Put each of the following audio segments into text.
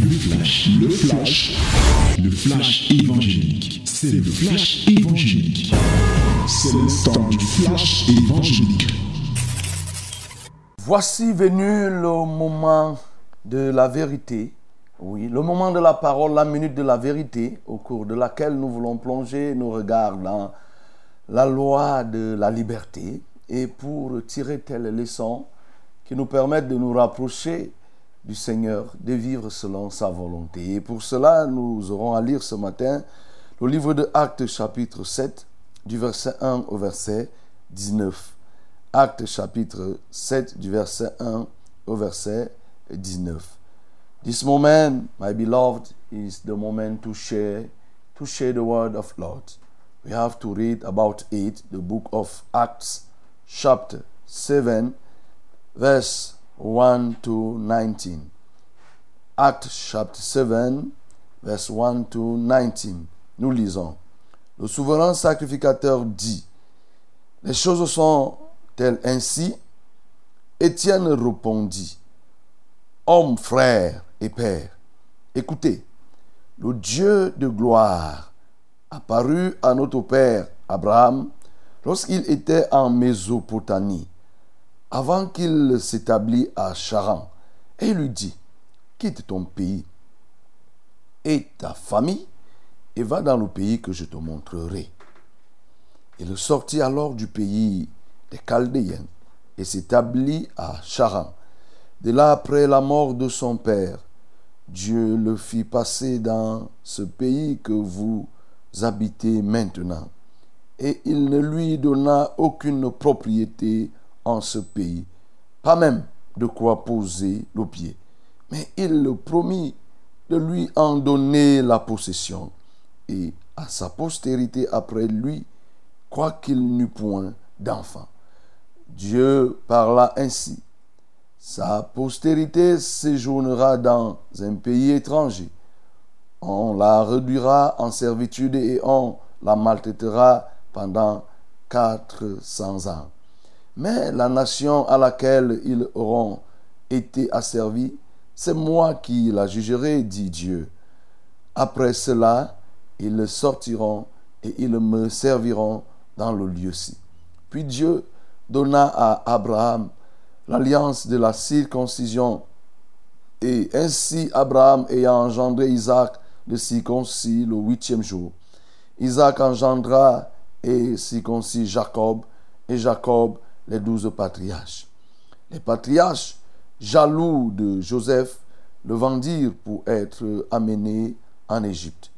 Le flash, le flash, le flash évangélique. C'est le flash évangélique. C'est le temps du flash évangélique. Voici venu le moment de la vérité. Oui, le moment de la parole, la minute de la vérité, au cours de laquelle nous voulons plonger nos regards dans la loi de la liberté et pour tirer telles leçons qui nous permettent de nous rapprocher du Seigneur, de vivre selon sa volonté. Et pour cela, nous aurons à lire ce matin le livre de Actes chapitre 7, du verset 1 au verset 19. Actes chapitre 7, du verset 1 au verset 19. This moment, my beloved, is the moment to share, to share the word of Lord. We have to read about it, the book of Acts, chapter 7, verse 1 to 19. Actes chapter 7, verse 1 to 19. Nous lisons. Le souverain sacrificateur dit, les choses sont-elles ainsi? Étienne répondit, Homme, frère et père, écoutez, le Dieu de gloire apparut à notre père Abraham lorsqu'il était en Mésopotamie, avant qu'il s'établisse à Charan, et il lui dit, quitte ton pays et ta famille et va dans le pays que je te montrerai. Il sortit alors du pays des Chaldéens et s'établit à Charan. De là, après la mort de son père, Dieu le fit passer dans ce pays que vous habitez maintenant. Et il ne lui donna aucune propriété en ce pays, pas même de quoi poser le pied. Mais il le promit de lui en donner la possession et à sa postérité après lui, quoiqu'il n'eût point d'enfant. Dieu parla ainsi. Sa postérité séjournera dans un pays étranger. On la réduira en servitude et on la maltraitera pendant quatre cents ans. Mais la nation à laquelle ils auront été asservis, c'est moi qui la jugerai, dit Dieu. Après cela, ils sortiront et ils me serviront dans le lieu-ci. Puis Dieu donna à Abraham l'alliance de la circoncision. Et ainsi Abraham ayant engendré Isaac le circoncis le huitième jour. Isaac engendra et circoncis Jacob, et Jacob les douze patriarches. Les patriarches, jaloux de Joseph, le vendirent pour être amené en Égypte.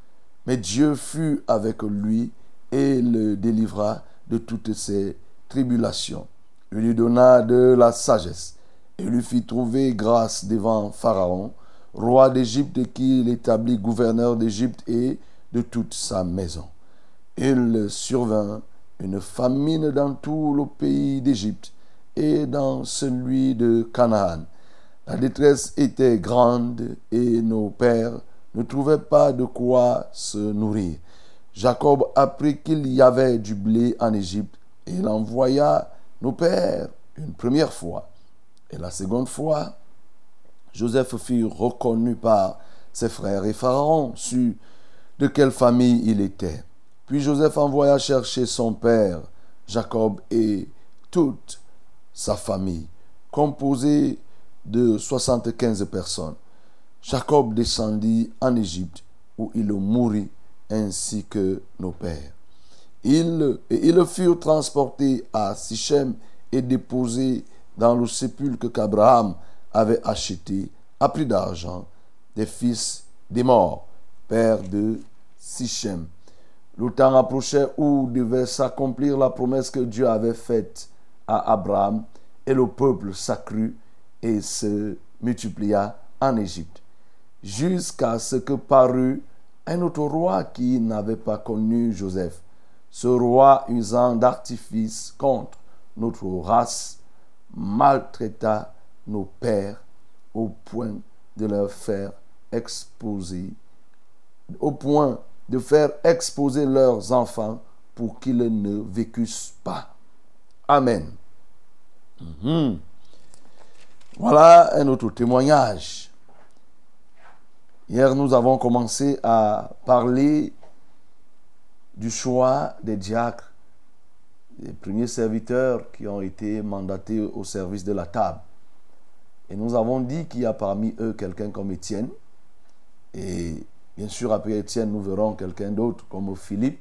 Mais Dieu fut avec lui et le délivra de toutes ses tribulations. Il lui donna de la sagesse et lui fit trouver grâce devant Pharaon, roi d'Égypte, qui l'établit gouverneur d'Égypte et de toute sa maison. Il survint une famine dans tout le pays d'Égypte et dans celui de Canaan. La détresse était grande et nos pères ne trouvaient pas de quoi se nourrir. Jacob apprit qu'il y avait du blé en Égypte et il envoya nos pères une première fois. Et la seconde fois, Joseph fut reconnu par ses frères et Pharaon sut de quelle famille il était. Puis Joseph envoya chercher son père, Jacob, et toute sa famille, composée de 75 personnes. Jacob descendit en Égypte, où il mourut, ainsi que nos pères. Ils, et ils furent transportés à Sichem et déposés dans le sépulcre qu'Abraham avait acheté à prix d'argent des fils des morts, père de Sichem. Le temps approchait où devait s'accomplir la promesse que Dieu avait faite à Abraham et le peuple s'accrut et se multiplia en Égypte, jusqu'à ce que parut un autre roi qui n'avait pas connu Joseph. Ce roi, usant d'artifice contre notre race, maltraita nos pères au point de leur faire exposer, au point de faire exposer leurs enfants pour qu'ils ne vécussent pas. Amen. Mhm. Voilà un autre témoignage. Hier, nous avons commencé à parler du choix des diacres, des premiers serviteurs qui ont été mandatés au service de la table. Et nous avons dit qu'il y a parmi eux quelqu'un comme Étienne. Et bien sûr, après Étienne, nous verrons quelqu'un d'autre comme Philippe,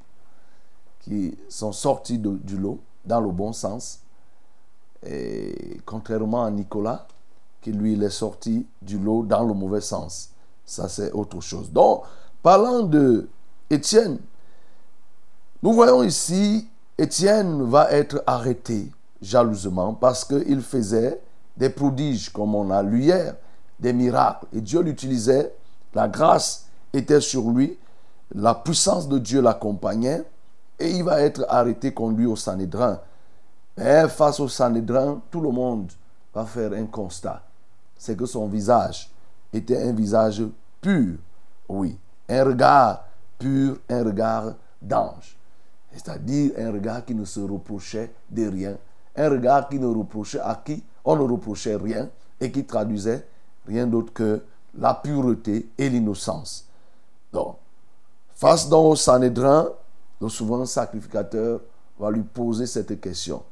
qui sont sortis du lot dans le bon sens. Et contrairement à Nicolas, qui lui il est sorti du lot dans le mauvais sens. Ça, c'est autre chose. Donc, parlant de Étienne, nous voyons ici, Étienne va être arrêté jalousement parce qu'il faisait des prodiges, comme on a lu hier, des miracles. Et Dieu l'utilisait, la grâce était sur lui, la puissance de Dieu l'accompagnait, et il va être arrêté, conduit au Sanhédrin. Mais face au Sanhédrin, tout le monde va faire un constat. C'est que son visage était un visage pur, oui, un regard pur, un regard d'ange. C'est-à-dire un regard qui ne se reprochait de rien, un regard qui ne reprochait à qui on ne reprochait rien et qui traduisait rien d'autre que la pureté et l'innocence. Donc, face donc au Sanhédrin, le souverain sacrificateur va lui poser cette question.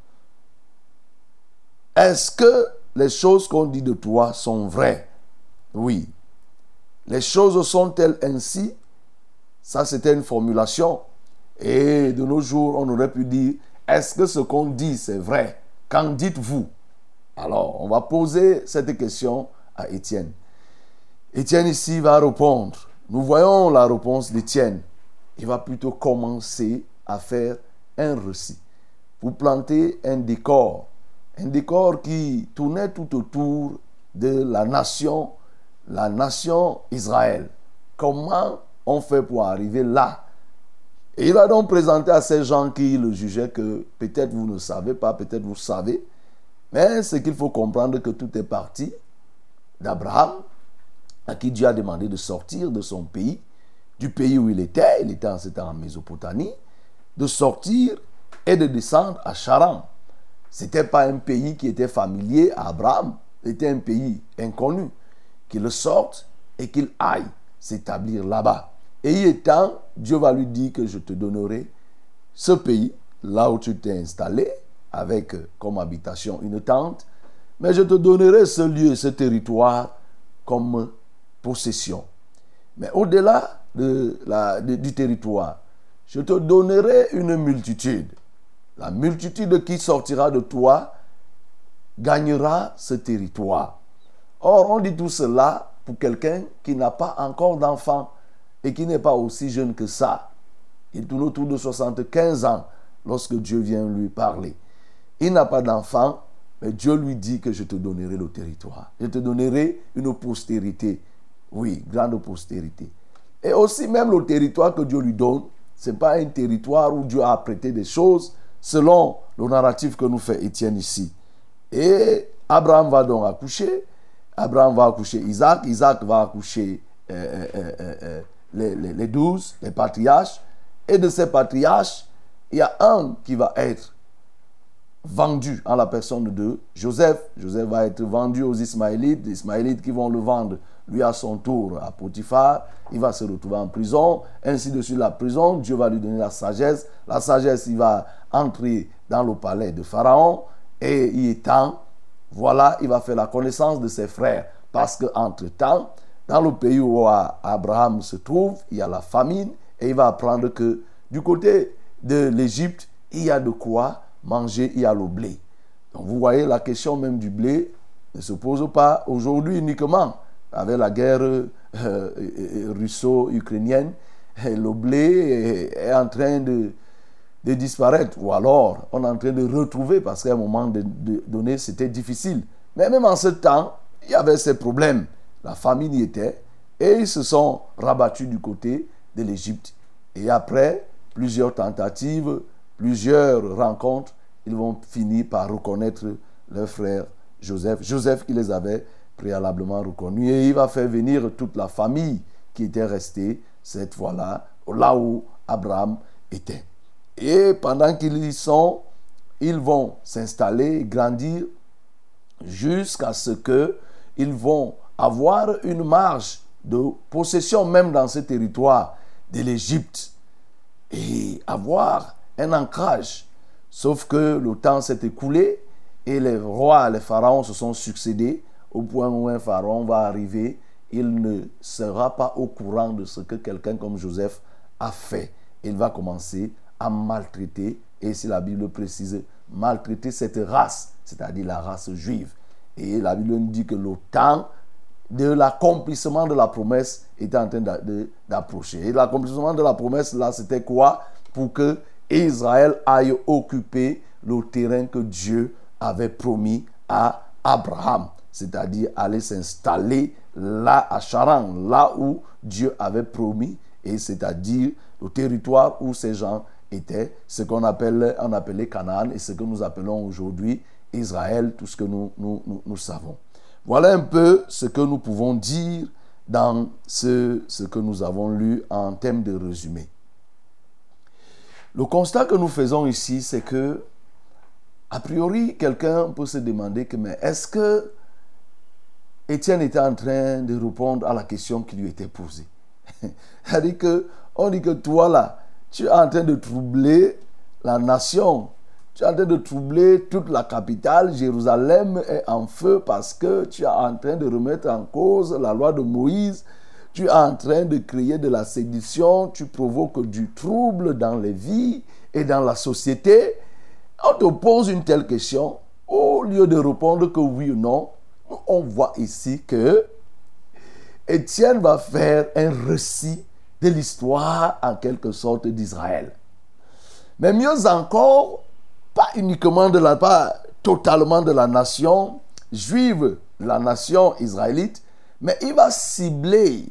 Est-ce que les choses qu'on dit de toi sont vraies? Oui. Les choses sont-elles ainsi? Ça, c'était une formulation. Et de nos jours, on aurait pu dire, est-ce que ce qu'on dit, c'est vrai? Qu'en dites-vous? Alors, on va poser cette question à Étienne. Étienne ici va répondre. Nous voyons la réponse d'Étienne. Il va plutôt commencer à faire un récit. Vous plantez un décor. Un décor qui tournait tout autour de la nation, la nation Israël. Comment on fait pour arriver là? Et il va donc présenter à ces gens qui le jugeaient que peut-être vous ne savez pas, peut-être vous savez, mais c'est qu'il faut comprendre que tout est parti d'Abraham, à qui Dieu a demandé de sortir de son pays, du pays où il était, il était en, en Mésopotamie, de sortir et de descendre à Charan. Ce n'était pas un pays qui était familier à Abraham, c'était un pays inconnu. Qu'il sorte et qu'il aille s'établir là-bas. Et y étant, Dieu va lui dire que je te donnerai ce pays, là où tu t'es installé, avec comme habitation une tente, mais je te donnerai ce lieu, ce territoire comme possession. Mais au-delà du territoire, je te donnerai une multitude. La multitude qui sortira de toi gagnera ce territoire. Or, on dit tout cela pour quelqu'un qui n'a pas encore d'enfant et qui n'est pas aussi jeune que ça. Il tourne autour de 75 ans lorsque Dieu vient lui parler. Il n'a pas d'enfant, mais Dieu lui dit que je te donnerai le territoire. Je te donnerai une postérité. Oui, grande postérité. Et aussi même le territoire que Dieu lui donne, ce n'est pas un territoire où Dieu a apprêté des choses selon le narratif que nous fait Étienne ici. Et Abraham va donc accoucher. Abraham va accoucher Isaac. Isaac va accoucher euh, euh, euh, les, douze, les patriarches. Et de ces patriarches, il y a un qui va être vendu en la personne de Joseph. Joseph va être vendu aux Ismaélites, les Ismaélites qui vont le vendre lui à son tour à Potiphar. Il va se retrouver en prison. Ainsi de suite, la prison, Dieu va lui donner la sagesse. La sagesse, il va entrer dans le palais de Pharaon. Et y étant, voilà, il va faire la connaissance de ses frères. Parce qu'entre-temps, dans le pays où Abraham se trouve, il y a la famine et il va apprendre que du côté de l'Égypte, il y a de quoi manger, il y a le blé. Donc vous voyez, la question même du blé ne se pose pas aujourd'hui uniquement. Avec la guerre euh, euh, russo-ukrainienne, le blé est en train de, disparaître. Ou alors, on est en train de retrouver, parce qu'à un moment donné, c'était difficile. Mais même en ce temps, il y avait ces problèmes. La famine y était. Et ils se sont rabattus du côté de l'Égypte. Et après plusieurs tentatives, plusieurs rencontres, ils vont finir par reconnaître leur frère Joseph. Joseph qui les avait préalablement reconnus. Et il va faire venir toute la famille qui était restée cette fois-là, là où Abraham était. Et pendant qu'ils y sont, ils vont s'installer, grandir, jusqu'à ce qu'ils vont avoir une marge de possession même dans ce territoire de l'Égypte et avoir un ancrage. Sauf que le temps s'est écoulé et les rois, les pharaons se sont succédés au point où un pharaon va arriver, il ne sera pas au courant de ce que quelqu'un comme Joseph a fait. Il va commencer à maltraiter, et si la Bible précise, maltraiter cette race, c'est-à-dire la race juive. Et la Bible nous dit que le temps de l'accomplissement de la promesse était en train d'approcher. Et l'accomplissement de la promesse, là, c'était quoi? Pour que Israël aille occuper le terrain que Dieu avait promis à Abraham, c'est-à-dire aller s'installer là à Charan, là où Dieu avait promis, et c'est-à-dire le territoire où ces gens étaient, ce qu'on appelle, on appelait Canaan et ce que nous appelons aujourd'hui Israël, tout ce que nous, savons. Voilà un peu ce que nous pouvons dire dans ce, que nous avons lu en thème de résumé. Le constat que nous faisons ici, c'est que, a priori, quelqu'un peut se demander que, mais est-ce que Étienne était en train de répondre à la question qui lui était posée on dit que toi là, tu es en train de troubler la nation. Tu es en train de troubler toute la capitale. Jérusalem est en feu parce que tu es en train de remettre en cause la loi de Moïse. Tu es en train de créer de la sédition. Tu provoques du trouble dans les vies et dans la société. On te pose une telle question. Au lieu de répondre que oui ou non, on voit ici que Étienne va faire un récit de l'histoire en quelque sorte d'Israël. Mais mieux encore, pas uniquement de la part totalement de la nation juive, la nation israélite, mais il va cibler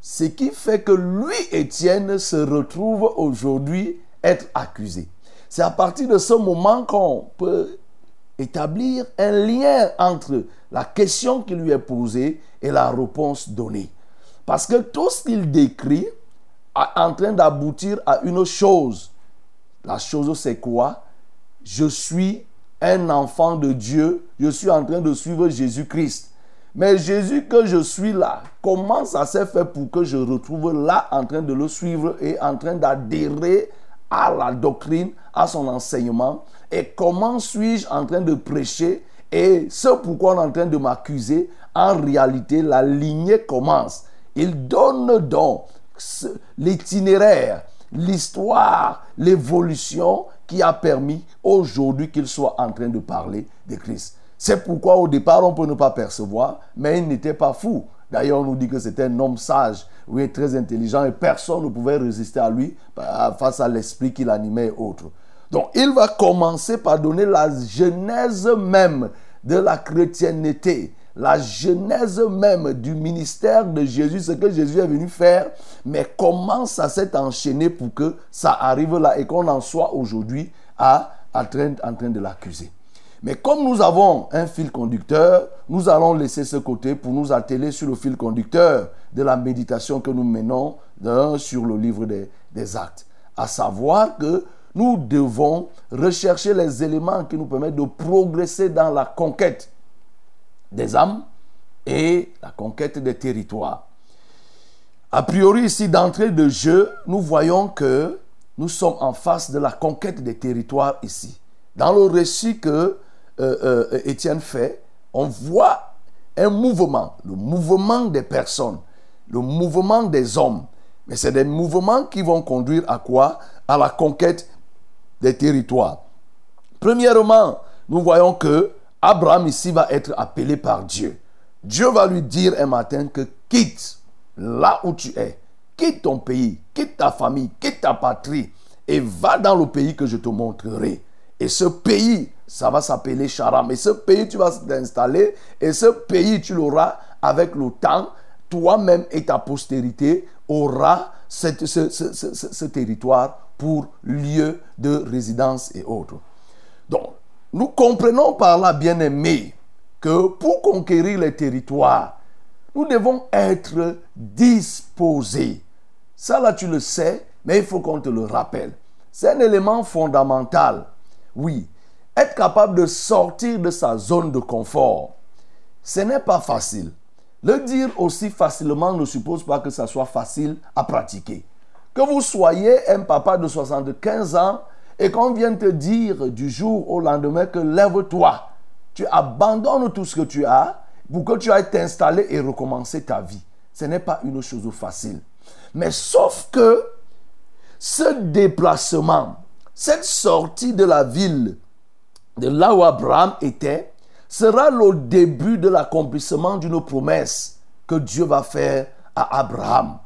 ce qui fait que lui, Étienne, se retrouve aujourd'hui être accusé. C'est à partir de ce moment qu'on peut établir un lien entre la question qui lui est posée et la réponse donnée. Parce que tout ce qu'il décrit est en train d'aboutir à une chose. La chose, c'est quoi? Je suis un enfant de Dieu. Je suis en train de suivre Jésus-Christ. Mais Jésus que je suis là, comment ça s'est fait pour que je retrouve là en train de le suivre et en train d'adhérer à la doctrine, à son enseignement? Et comment suis-je en train de prêcher Et ce pourquoi on est en train de m'accuser, en réalité, la lignée commence. Il donne donc l'itinéraire, l'histoire, l'évolution qui a permis aujourd'hui qu'il soit en train de parler de Christ. C'est pourquoi au départ on peut ne pas percevoir, mais il n'était pas fou. D'ailleurs, on nous dit que c'était un homme sage, oui, très intelligent, et personne ne pouvait résister à lui face à l'esprit qui l'animait et autres. Donc, il va commencer par donner la genèse même de la chrétienté, la genèse même du ministère de Jésus, ce que Jésus est venu faire, mais comment ça s'est enchaîné pour que ça arrive là et qu'on en soit aujourd'hui à, en train de l'accuser? Mais comme nous avons un fil conducteur, nous allons laisser ce côté pour nous atteler sur le fil conducteur de la méditation que nous menons sur le livre des, des actes. À savoir que nous devons rechercher les éléments qui nous permettent de progresser dans la conquête des âmes et la conquête des territoires. A priori, ici, d'entrée de jeu, nous voyons que nous sommes en face de la conquête des territoires ici. Dans le récit que euh, euh, Étienne fait, on voit un mouvement, le mouvement des personnes, le mouvement des hommes. Mais c'est des mouvements qui vont conduire à quoi? À la conquête des territoires. Premièrement, nous voyons que Abraham ici va être appelé par Dieu. Dieu va lui dire un matin que quitte là où tu es, quitte ton pays, quitte ta famille, quitte ta patrie et va dans le pays que je te montrerai. Et ce pays, ça va s'appeler Charam. Et ce pays, tu vas t'installer et ce pays, tu l'auras avec le temps. Toi-même et ta postérité aura ce, ce territoire pour lieu de résidence et autres. Donc, nous comprenons par là, bien aimé, que pour conquérir les territoires, nous devons être disposés. Ça là, tu le sais, mais il faut qu'on te le rappelle. C'est un élément fondamental. Oui, être capable de sortir de sa zone de confort, ce n'est pas facile. Le dire aussi facilement ne suppose pas que ça soit facile à pratiquer. Que vous soyez un papa de 75 ans et qu'on vienne te dire du jour au lendemain que lève-toi, tu abandonnes tout ce que tu as pour que tu ailles t'installer et recommencer ta vie. Ce n'est pas une chose facile. Mais sauf que ce déplacement, cette sortie de la ville, de là où Abraham était, sera le début de l'accomplissement d'une promesse que Dieu va faire à Abraham.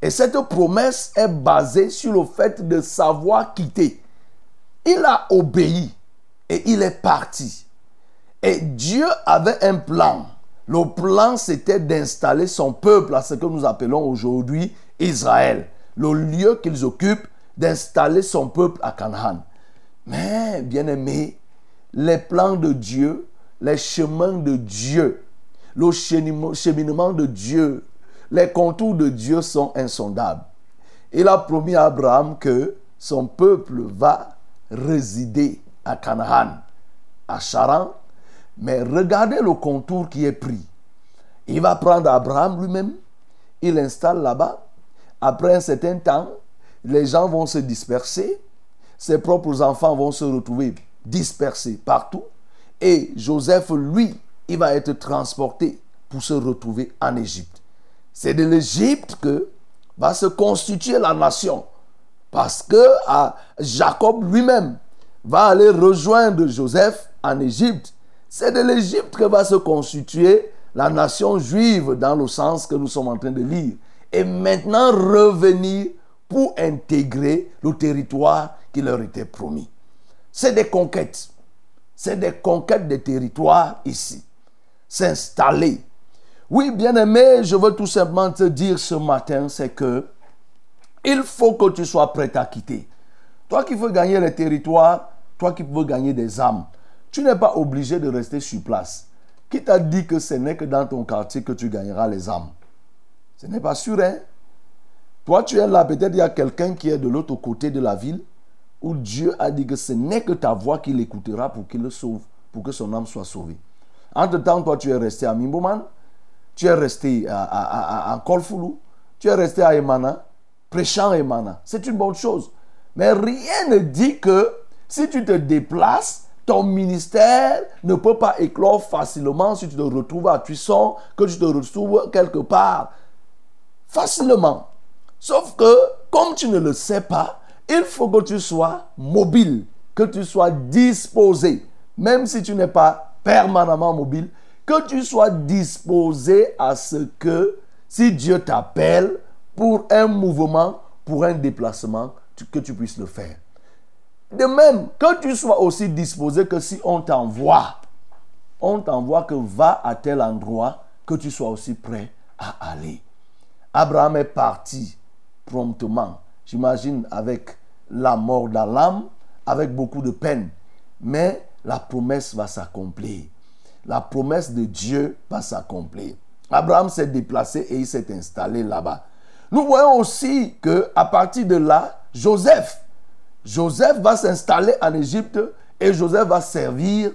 Et cette promesse est basée sur le fait de savoir quitter. Il a obéi et il est parti. Et Dieu avait un plan. Le plan, c'était d'installer son peuple à ce que nous appelons aujourd'hui Israël. Le lieu qu'ils occupent, d'installer son peuple à Canaan. Mais, bien aimé, les plans de Dieu, les chemins de Dieu, le cheminement de Dieu, les contours de Dieu sont insondables. Il a promis à Abraham que son peuple va résider à Canaan, à Charan, mais regardez le contour qui est pris. Il va prendre Abraham lui-même, il l'installe là-bas. Après un certain temps, les gens vont se disperser, ses propres enfants vont se retrouver dispersés partout, et Joseph, lui, il va être transporté pour se retrouver en Égypte. C'est de l'Égypte que va se constituer la nation, parce que Jacob lui-même va aller rejoindre Joseph en Égypte. C'est de l'Égypte que va se constituer la nation juive dans le sens que nous sommes en train de lire. Et maintenant revenir pour intégrer le territoire qui leur était promis. C'est des conquêtes. C'est des conquêtes de territoires ici. S'installer. Oui, bien-aimé, je veux tout simplement te dire ce matin, c'est que il faut que tu sois prêt à quitter. Toi qui veux gagner les territoires, toi qui veux gagner des âmes, tu n'es pas obligé de rester sur place. Qui t'a dit que ce n'est que dans ton quartier que tu gagneras les âmes? Ce n'est pas sûr, hein? Toi, tu es là, peut-être il y a quelqu'un qui est de l'autre côté de la ville où Dieu a dit que ce n'est que ta voix qu'il écoutera pour qu'il le sauve, pour que son âme soit sauvée. Entre-temps, toi, tu es resté à Mimboman, tu es resté à, à, tu es resté à Emana, prêchant Emana. C'est une bonne chose. Mais rien ne dit que si tu te déplaces, ton ministère ne peut pas éclore facilement si tu te retrouves à Tuisson, que tu te retrouves quelque part. Facilement. Sauf que, comme tu ne le sais pas, il faut que tu sois mobile, que tu sois disposé, même si tu n'es pas permanemment mobile, que tu sois disposé à ce que, si Dieu t'appelle pour un mouvement, pour un déplacement, que tu puisses le faire. De même, que tu sois aussi disposé que si on t'envoie, on t'envoie que va à tel endroit, que tu sois aussi prêt à aller. Abraham est parti promptement. J'imagine avec la mort d'Alam, avec beaucoup de peine. Mais la promesse va s'accomplir. La promesse de Dieu va s'accomplir. Abraham s'est déplacé et il s'est installé là-bas. Nous voyons aussi que à partir de là, Joseph, Joseph va s'installer en Égypte et Joseph va servir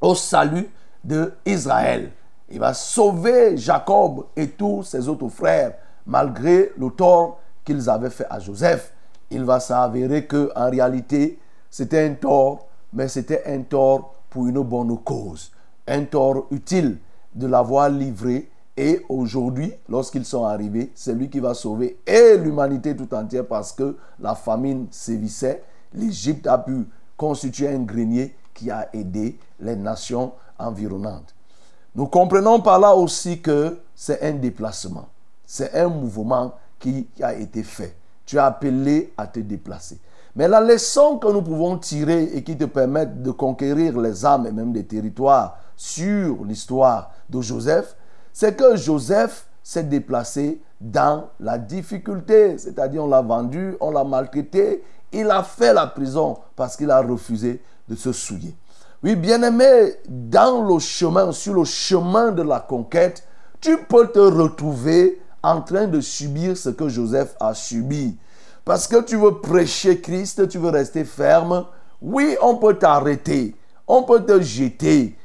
au salut de Israël. Il va sauver Jacob et tous ses autres frères malgré le tort qu'ils avaient fait à Joseph. Il va s'avérer que en réalité, c'était un tort, mais c'était un tort pour une bonne cause, un tort utile de l'avoir livré. Et aujourd'hui, lorsqu'ils sont arrivés, c'est lui qui va sauver et l'humanité tout entière parce que la famine sévissait. L'Égypte a pu constituer un grenier qui a aidé les nations environnantes. Nous comprenons par là aussi que c'est un déplacement. C'est un mouvement qui a été fait. Tu es appelé à te déplacer. Mais la leçon que nous pouvons tirer et qui te permettent de conquérir les âmes et même des territoires sur l'histoire de Joseph, c'est que Joseph s'est déplacé dans la difficulté. C'est-à-dire, on l'a vendu, on l'a maltraité, il a fait la prison parce qu'il a refusé de se souiller. Oui, bien-aimé, dans le chemin, sur le chemin de la conquête, tu peux te retrouver en train de subir ce que Joseph a subi. Parce que tu veux prêcher Christ, tu veux rester ferme. Oui, on peut t'arrêter, on peut te jeter.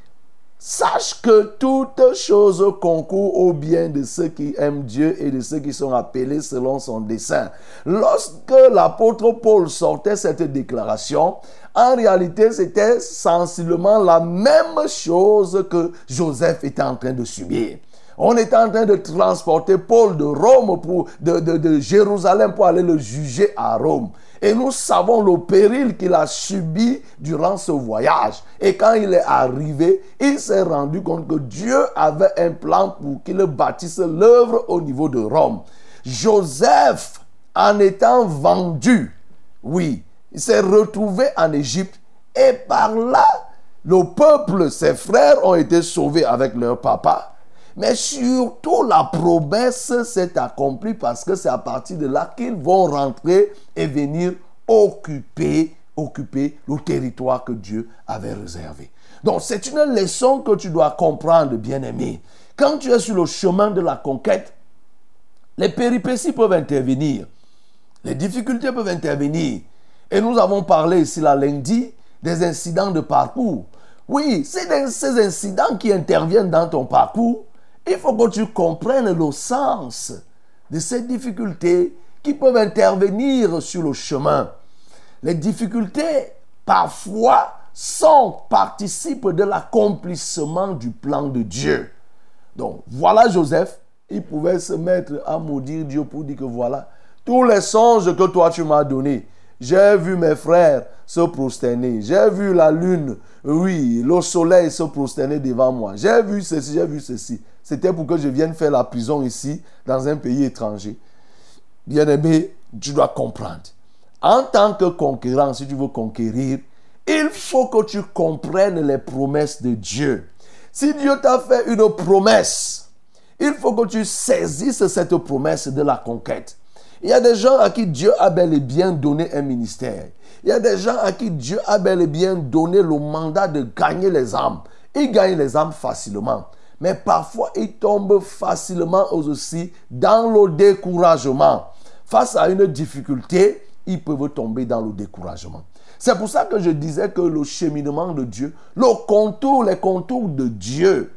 Sache que toutes choses concourent au bien de ceux qui aiment Dieu et de ceux qui sont appelés selon son dessein. Lorsque l'apôtre Paul sortait cette déclaration, en réalité, c'était sensiblement la même chose que Joseph était en train de subir. On était en train de transporter Paul de Rome pour, de, de Jérusalem pour aller le juger à Rome. Et nous savons le péril qu'il a subi durant ce voyage. Et quand il est arrivé, il s'est rendu compte que Dieu avait un plan pour qu'il bâtisse l'œuvre au niveau de Rome. Joseph, en étant vendu, oui, il s'est retrouvé en Égypte et par là, le peuple, ses frères ont été sauvés avec leur papa. Mais surtout, la promesse s'est accomplie parce que c'est à partir de là qu'ils vont rentrer et venir occuper, le territoire que Dieu avait réservé. Donc, c'est une leçon que tu dois comprendre, bien-aimé. Quand tu es sur le chemin de la conquête, les péripéties peuvent intervenir. Les difficultés peuvent intervenir. Et nous avons parlé ici la lundi des incidents de parcours. Oui, c'est ces incidents qui interviennent dans ton parcours il faut que tu comprennes le sens de ces difficultés qui peuvent intervenir sur le chemin. Les difficultés, parfois, sont, participent de l'accomplissement du plan de Dieu. Donc, voilà Joseph, il pouvait se mettre à maudire Dieu pour dire que voilà, tous les songes que toi tu m'as donnés, j'ai vu mes frères se prosterner. J'ai vu la lune, oui, le soleil se prosterner devant moi. J'ai vu ceci, j'ai vu ceci. C'était pour que je vienne faire la prison ici, dans un pays étranger. Bien-aimé, tu dois comprendre. En tant que conquérant, si tu veux conquérir, il faut que tu comprennes les promesses de Dieu. Si Dieu t'a fait une promesse, il faut que tu saisisses cette promesse de la conquête. Il y a des gens à qui Dieu a bel et bien donné un ministère. Il y a des gens à qui Dieu a bel et bien donné le mandat de gagner les âmes. Ils gagnent les âmes facilement mais parfois ils tombent facilement aussi dans le découragement. Face à une difficulté, ils peuvent tomber dans le découragement. C'est pour ça que je disais que le cheminement de Dieu, le contour, les contours de Dieu,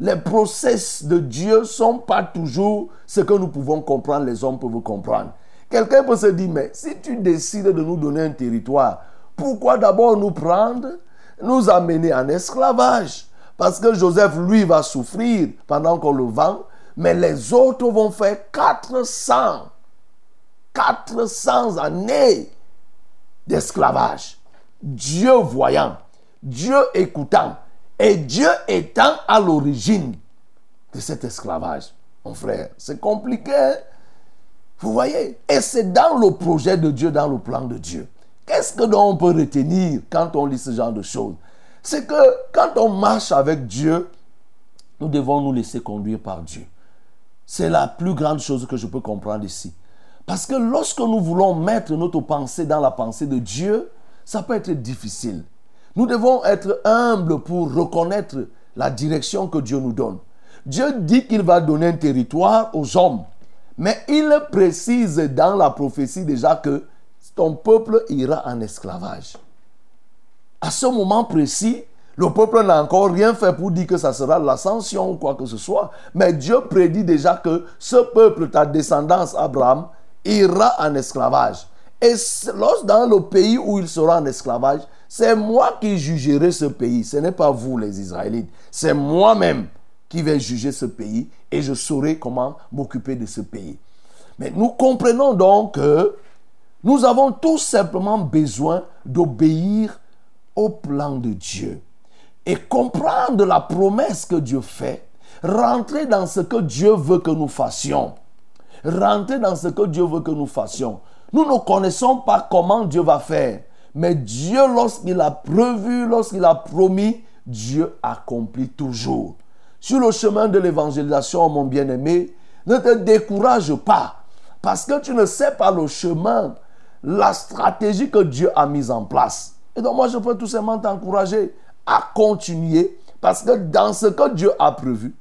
les process de Dieu ne sont pas toujours ce que nous pouvons comprendre, les hommes peuvent comprendre. Quelqu'un peut se dire, mais si tu décides de nous donner un territoire, pourquoi d'abord nous prendre, nous amener en esclavage? Parce que Joseph, lui, va souffrir pendant qu'on le vend, mais les autres vont faire 400, 400 années d'esclavage. Dieu voyant, Dieu écoutant, et Dieu étant à l'origine de cet esclavage. Mon frère, c'est compliqué. Hein? Vous voyez? Et c'est dans le projet de Dieu, dans le plan de Dieu. Qu'est-ce que l'on peut retenir quand on lit ce genre de choses? C'est que quand on marche avec Dieu, nous devons nous laisser conduire par Dieu. C'est la plus grande chose que je peux comprendre ici. Parce que lorsque nous voulons mettre notre pensée dans la pensée de Dieu, ça peut être difficile. Nous devons être humbles pour reconnaître la direction que Dieu nous donne. Dieu dit qu'il va donner un territoire aux hommes. Mais il précise dans la prophétie déjà que ton peuple ira en esclavage à ce moment précis, le peuple n'a encore rien fait pour dire que ça sera l'ascension ou quoi que ce soit. Mais Dieu prédit déjà que ce peuple, ta descendance Abraham, ira en esclavage. Et lorsque dans le pays où il sera en esclavage, c'est moi qui jugerai ce pays. Ce n'est pas vous les Israélites. C'est moi-même qui vais juger ce pays et je saurai comment m'occuper de ce pays. Mais nous comprenons donc que nous avons tout simplement besoin d'obéir plan de Dieu et comprendre la promesse que Dieu fait, rentrer dans ce que Dieu veut que nous fassions. Rentrer dans ce que Dieu veut que nous fassions. Nous ne connaissons pas comment Dieu va faire, mais Dieu, lorsqu'il a prévu, lorsqu'il a promis, Dieu accomplit toujours. Sur le chemin de l'évangélisation, mon bien-aimé, ne te décourage pas, parce que tu ne sais pas le chemin, la stratégie que Dieu a mise en place. Et donc moi, je peux tout simplement t'encourager à continuer parce que dans ce que Dieu a prévu,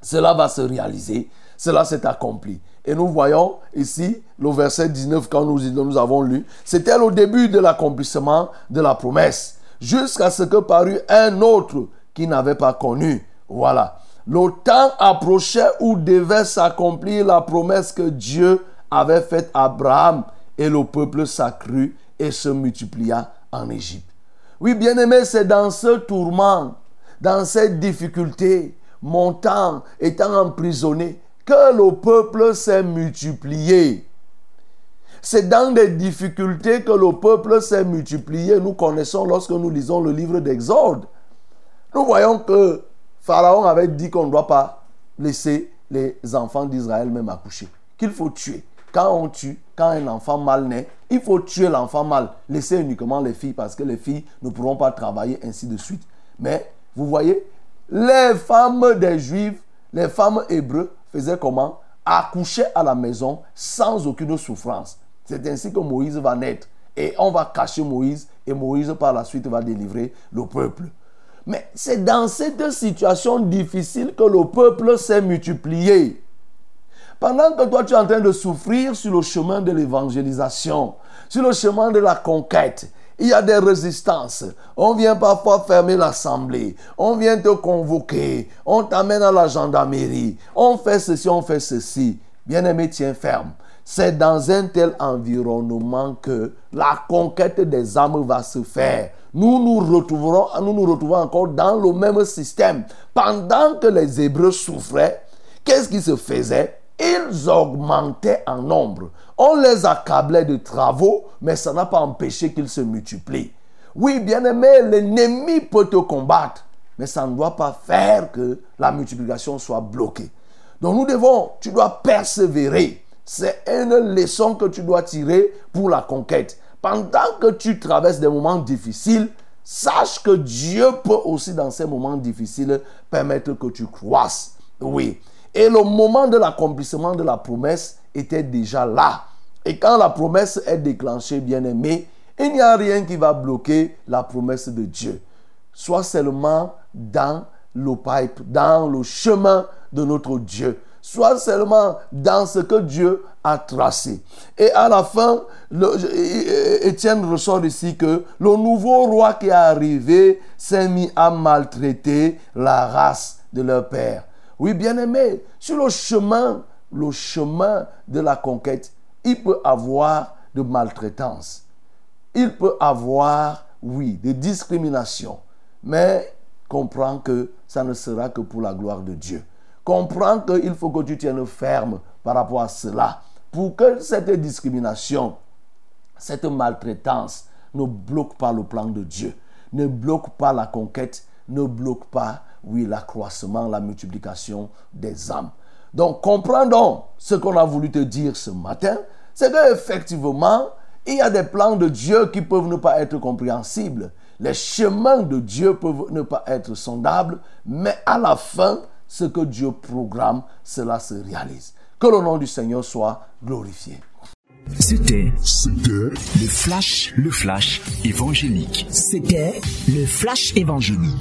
cela va se réaliser, cela s'est accompli. Et nous voyons ici le verset 19 quand nous, avons lu, c'était le début de l'accomplissement de la promesse, jusqu'à ce que parut un autre qu'ils n'avaient pas connu. Voilà. Le temps approchait où devait s'accomplir la promesse que Dieu avait faite à Abraham et le peuple s'accrut et se multiplia en Égypte. Oui, bien-aimé, c'est dans ce tourment, dans cette difficulté, montant, étant emprisonné, que le peuple s'est multiplié. C'est dans des difficultés que le peuple s'est multiplié. Nous connaissons lorsque nous lisons le livre d'Exode. Nous voyons que Pharaon avait dit qu'on ne doit pas laisser les enfants d'Israël même accoucher, qu'il faut tuer. Quand on tue, quand un enfant mal naît, il faut tuer l'enfant mal, laisser uniquement les filles parce que les filles ne pourront pas travailler ainsi de suite. Mais vous voyez, les femmes des Juifs, les femmes hébreux faisaient comment? Accoucher à la maison sans aucune souffrance. C'est ainsi que Moïse va naître. Et on va cacher Moïse et Moïse par la suite va délivrer le peuple. Mais c'est dans cette situation difficile que le peuple s'est multiplié. Pendant que toi tu es en train de souffrir sur le chemin de l'évangélisation, sur le chemin de la conquête, il y a des résistances. On vient parfois fermer l'assemblée. On vient te convoquer. On t'amène à la gendarmerie. On fait ceci, on fait ceci. Bien-aimé, tiens ferme. C'est dans un tel environnement que la conquête des âmes va se faire. Nous nous retrouverons, nous nous retrouvons encore dans le même système. Pendant que les Hébreux souffraient, qu'est-ce qui se faisait? Ils augmentaient en nombre. On les accablait de travaux, mais ça n'a pas empêché qu'ils se multiplient. Oui, bien-aimé, l'ennemi peut te combattre, mais ça ne doit pas faire que la multiplication soit bloquée. Donc nous devons, tu dois persévérer. C'est une leçon que tu dois tirer pour la conquête. Pendant que tu traverses des moments difficiles, sache que Dieu peut aussi dans ces moments difficiles permettre que tu croisses. Oui. Et le moment de l'accomplissement de la promesse était déjà là. Et quand la promesse est déclenchée, bien aimé, il n'y a rien qui va bloquer la promesse de Dieu. Soit seulement dans le pipe, dans le chemin de notre Dieu. Soit seulement dans ce que Dieu a tracé. Et à la fin, Étienne ressort ici que le nouveau roi qui est arrivé s'est mis à maltraiter la race de leur père. Oui, bien aimé, sur le chemin, le chemin de la conquête, il peut avoir de maltraitance. Il peut avoir, oui, de discrimination. Mais comprends que ça ne sera que pour la gloire de Dieu. Comprends qu'il faut que tu tiennes ferme par rapport à cela. Pour que cette discrimination, cette maltraitance ne bloque pas le plan de Dieu, ne bloque pas la conquête, ne bloque pas oui, l'accroissement, la multiplication des âmes. Donc, comprends ce qu'on a voulu te dire ce matin, c'est qu'effectivement, il y a des plans de Dieu qui peuvent ne pas être compréhensibles. Les chemins de Dieu peuvent ne pas être sondables, mais à la fin, ce que Dieu programme, cela se réalise. Que le nom du Seigneur soit glorifié. C'était le flash, le flash évangélique. C'était le flash évangélique.